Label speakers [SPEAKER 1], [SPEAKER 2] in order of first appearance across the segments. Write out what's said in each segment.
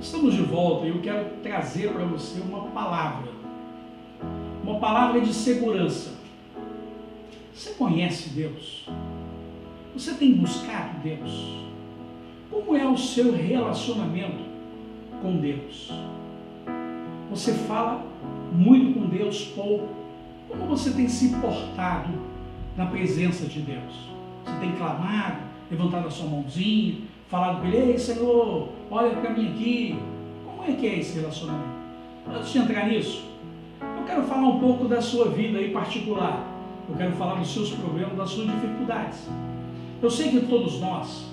[SPEAKER 1] Estamos de volta e eu quero trazer para você uma palavra. Uma palavra de segurança. Você conhece Deus? Você tem buscado Deus? Como é o seu relacionamento com Deus? Você fala muito com Deus, pouco. Como você tem se portado na presença de Deus? Você tem clamado, levantado a sua mãozinha, falado com ele, ei Senhor, olha para mim aqui. Como é que é esse relacionamento? Antes de entrar nisso, eu quero falar um pouco da sua vida em particular. Eu quero falar dos seus problemas, das suas dificuldades. Eu sei que todos nós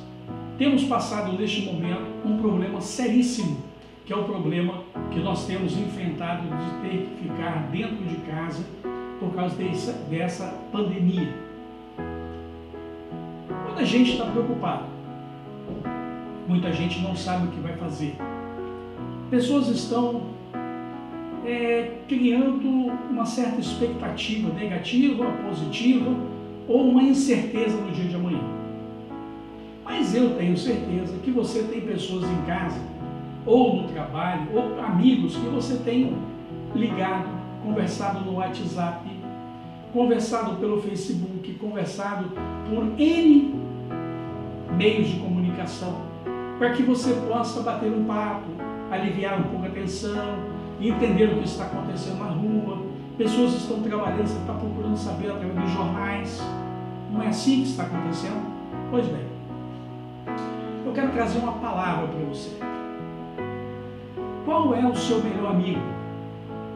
[SPEAKER 1] temos passado neste momento um problema seríssimo, que é o problema que nós temos enfrentado de ter que ficar dentro de casa por causa dessa, dessa pandemia. Muita gente está preocupada, muita gente não sabe o que vai fazer. Pessoas estão é, criando uma certa expectativa negativa, positiva ou uma incerteza no dia de amanhã. Mas eu tenho certeza que você tem pessoas em casa, ou no trabalho, ou amigos que você tem ligado, conversado no WhatsApp, conversado pelo Facebook, conversado por N meios de comunicação, para que você possa bater um papo, aliviar um pouco a tensão, entender o que está acontecendo na rua. Pessoas estão trabalhando, você está procurando saber através dos jornais. Não é assim que está acontecendo? Pois bem, eu quero trazer uma palavra para você. Qual é o seu melhor amigo?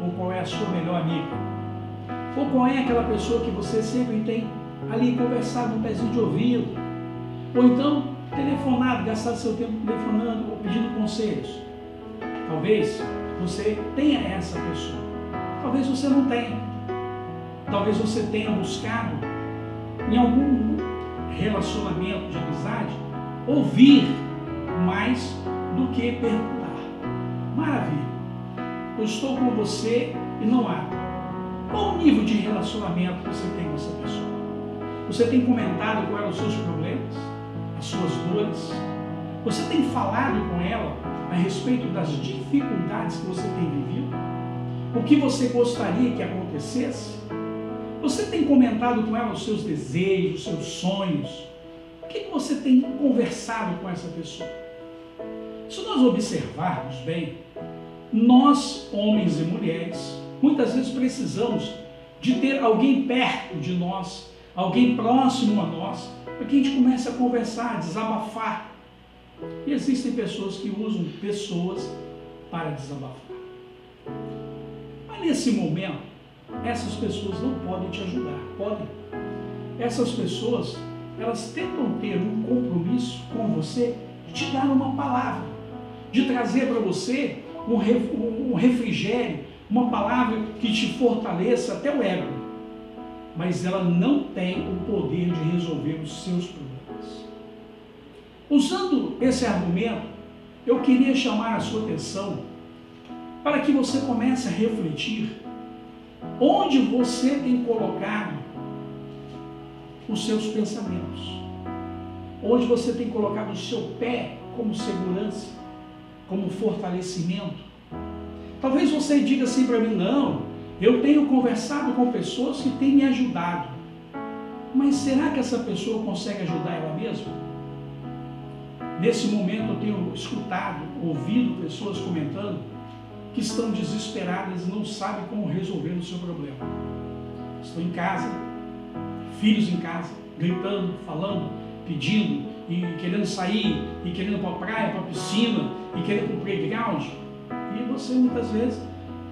[SPEAKER 1] Ou qual é a sua melhor amiga? Ou qual é aquela pessoa que você sempre tem ali conversado no pezinho de ouvido? Ou então telefonado, gastado seu tempo telefonando ou pedindo conselhos? Talvez você tenha essa pessoa. Talvez você não tenha. Talvez você tenha buscado em algum relacionamento de amizade ouvir mais do que perguntar. Maravilha. Eu estou com você e não há. Qual o nível de relacionamento você tem com essa pessoa? Você tem comentado quais eram os seus problemas, as suas dores? Você tem falado com ela a respeito das dificuldades que você tem vivido? O que você gostaria que acontecesse? Você tem comentado com ela os seus desejos, os seus sonhos? O que você tem conversado com essa pessoa? Se nós observarmos bem, nós, homens e mulheres, muitas vezes precisamos de ter alguém perto de nós, alguém próximo a nós, para que a gente comece a conversar, desabafar. E existem pessoas que usam pessoas para desabafar. Mas nesse momento, essas pessoas não podem te ajudar, podem. Essas pessoas, elas tentam ter um compromisso com você de te dar uma palavra de trazer para você um refrigério, uma palavra que te fortaleça até o ego. Mas ela não tem o poder de resolver os seus problemas. Usando esse argumento, eu queria chamar a sua atenção para que você comece a refletir onde você tem colocado os seus pensamentos, onde você tem colocado o seu pé como segurança como fortalecimento. Talvez você diga assim para mim: não, eu tenho conversado com pessoas que têm me ajudado. Mas será que essa pessoa consegue ajudar ela mesma? Nesse momento eu tenho escutado, ouvido pessoas comentando que estão desesperadas e não sabem como resolver o seu problema. Estão em casa, filhos em casa, gritando, falando, pedindo e querendo sair, e querendo para a praia, para a piscina, e querendo para o playground. E você muitas vezes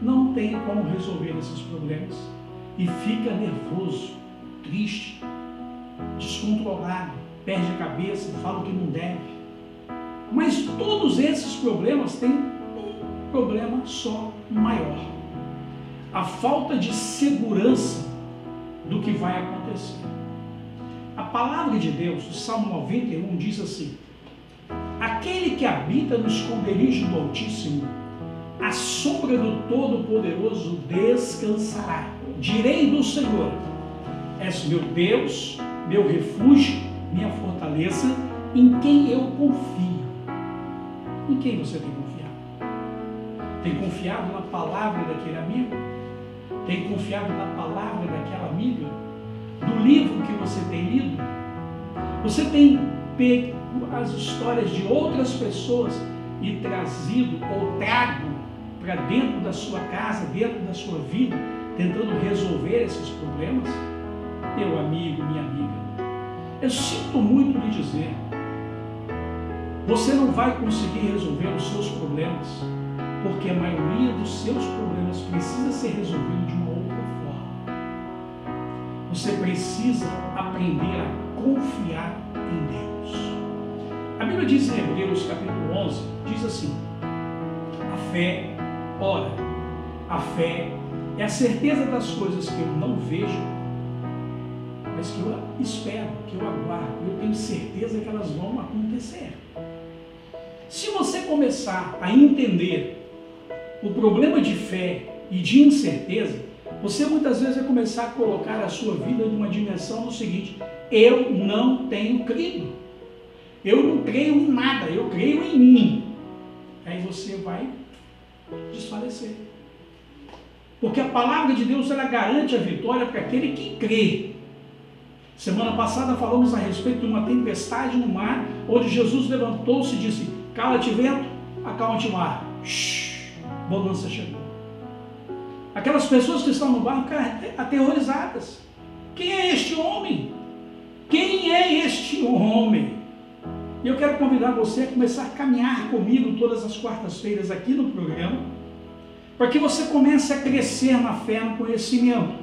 [SPEAKER 1] não tem como resolver esses problemas e fica nervoso, triste, descontrolado, perde a cabeça, fala o que não deve. Mas todos esses problemas têm um problema só maior: a falta de segurança do que vai acontecer. A palavra de Deus, o Salmo 91, diz assim: Aquele que habita no esconderijo do Altíssimo, a sombra do Todo-Poderoso descansará. Direi do Senhor: És meu Deus, meu refúgio, minha fortaleza, em quem eu confio. Em quem você tem confiado? Tem confiado na palavra daquele amigo? Tem confiado na palavra daquela amiga? Do livro que você tem lido? Você tem pego as histórias de outras pessoas e trazido ou trago para dentro da sua casa, dentro da sua vida, tentando resolver esses problemas? Meu amigo, minha amiga, eu sinto muito lhe dizer, você não vai conseguir resolver os seus problemas, porque a maioria dos seus problemas precisa ser resolvido de uma outra forma. Você precisa aprender a confiar em Deus. A Bíblia diz em Hebreus capítulo 11, diz assim, a fé, ora, a fé é a certeza das coisas que eu não vejo, mas que eu espero, que eu aguardo, eu tenho certeza que elas vão acontecer. Se você começar a entender o problema de fé e de incerteza, você muitas vezes vai começar a colocar a sua vida numa dimensão no seguinte: eu não tenho crido. Eu não creio em nada, eu creio em mim. Aí você vai desfalecer. Porque a palavra de Deus ela garante a vitória para aquele que crê. Semana passada falamos a respeito de uma tempestade no mar, onde Jesus levantou-se e disse: Cala-te vento, acalma-te mar. Shhh, bonança chegou. Aquelas pessoas que estão no barco ficaram aterrorizadas. Quem é este homem? Quem é este homem? Eu quero convidar você a começar a caminhar comigo todas as quartas-feiras aqui no programa, para que você comece a crescer na fé, no conhecimento.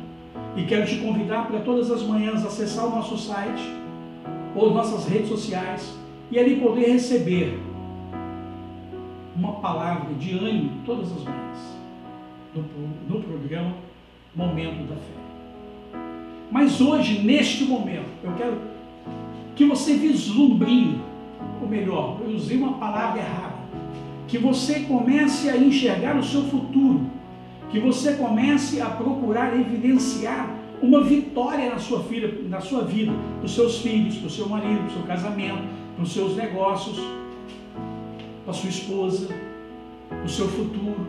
[SPEAKER 1] E quero te convidar para todas as manhãs acessar o nosso site ou nossas redes sociais e ali poder receber uma palavra de ânimo todas as manhãs no, no programa Momento da Fé. Mas hoje, neste momento, eu quero que você vislumbre, ou melhor, eu usei uma palavra errada, que você comece a enxergar o seu futuro, que você comece a procurar evidenciar uma vitória na sua, filha, na sua vida, para os seus filhos, para o seu marido, para o seu casamento, para os seus negócios, para a sua esposa, o seu futuro.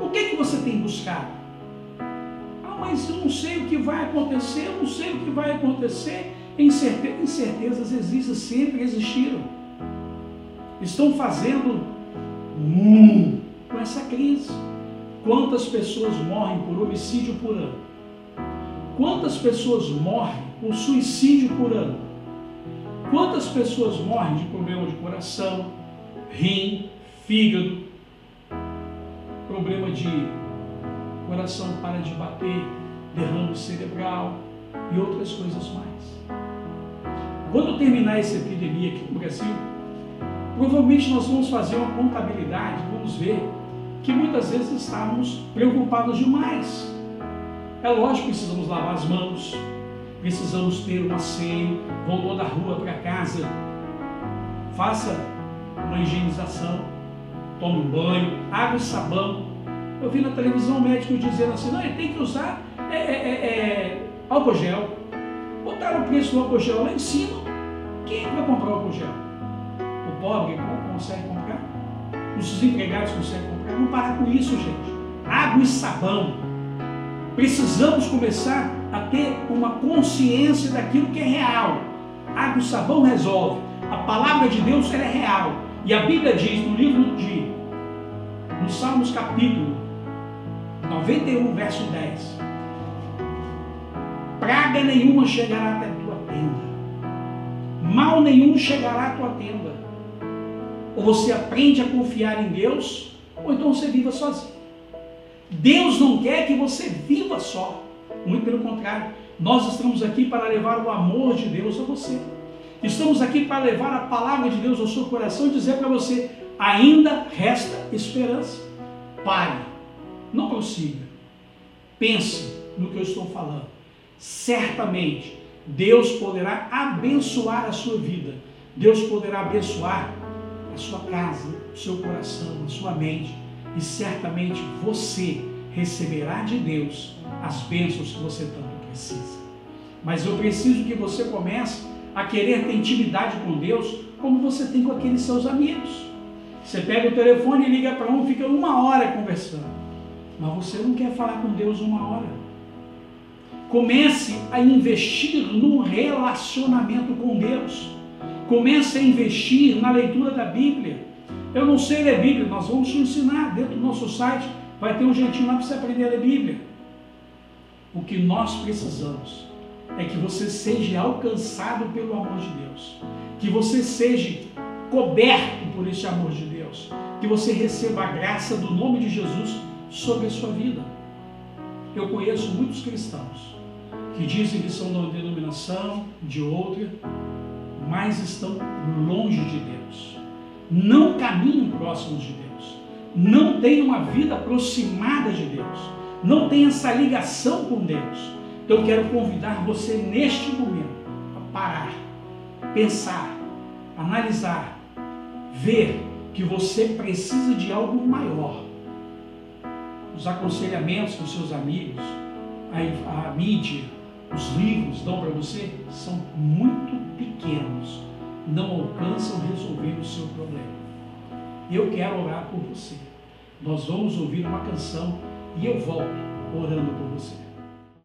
[SPEAKER 1] O que, é que você tem buscado? Ah, mas eu não sei o que vai acontecer, eu não sei o que vai acontecer. Incertezas existem, sempre existiram. Estão fazendo hum, com essa crise. Quantas pessoas morrem por homicídio por ano? Quantas pessoas morrem por suicídio por ano? Quantas pessoas morrem de problema de coração, rim, fígado, problema de coração para de bater, derrame cerebral e outras coisas mais. Quando terminar essa epidemia aqui no Brasil, provavelmente nós vamos fazer uma contabilidade, vamos ver que muitas vezes estávamos preocupados demais. É lógico que precisamos lavar as mãos, precisamos ter um asseio, voltou da rua para casa, faça uma higienização, tome um banho, água e sabão. Eu vi na televisão o médico dizendo assim, não, tem que usar é, é, é, é álcool gel. Botaram o preço do álcool gel lá em cima. Quem é vai comprar o álcool gel? O pobre consegue comprar? Os desempregados conseguem comprar? Vamos parar com isso, gente. Água e sabão. Precisamos começar a ter uma consciência daquilo que é real. Água e sabão resolve. A palavra de Deus é real. E a Bíblia diz no livro de, no Salmos capítulo 91, verso 10: Praga nenhuma chegará até a tua tenda, mal nenhum chegará à tua tenda. Ou você aprende a confiar em Deus, ou então você viva sozinho. Deus não quer que você viva só, muito pelo contrário, nós estamos aqui para levar o amor de Deus a você. Estamos aqui para levar a palavra de Deus ao seu coração e dizer para você: ainda resta esperança. Pare, não prossiga. Pense no que eu estou falando. Certamente Deus poderá abençoar a sua vida. Deus poderá abençoar a sua casa, o seu coração, a sua mente. E certamente você receberá de Deus as bênçãos que você tanto precisa. Mas eu preciso que você comece a querer ter intimidade com Deus como você tem com aqueles seus amigos. Você pega o telefone e liga para um, fica uma hora conversando. Mas você não quer falar com Deus uma hora. Comece a investir no relacionamento com Deus. Comece a investir na leitura da Bíblia. Eu não sei ler Bíblia, nós vamos te ensinar dentro do nosso site. Vai ter um jeitinho lá para você aprender a ler Bíblia. O que nós precisamos é que você seja alcançado pelo amor de Deus. Que você seja coberto por esse amor de Deus. Que você receba a graça do nome de Jesus sobre a sua vida. Eu conheço muitos cristãos que dizem que são de uma denominação, de outra, mas estão longe de Deus. Não caminham próximos de Deus. Não têm uma vida aproximada de Deus. Não têm essa ligação com Deus. Então eu quero convidar você neste momento a parar, pensar, analisar, ver que você precisa de algo maior. Os aconselhamentos que os seus amigos, a, a mídia, os livros dão para você são muito pequenos, não alcançam resolver o seu problema. Eu quero orar por você. Nós vamos ouvir uma canção e eu volto orando por você.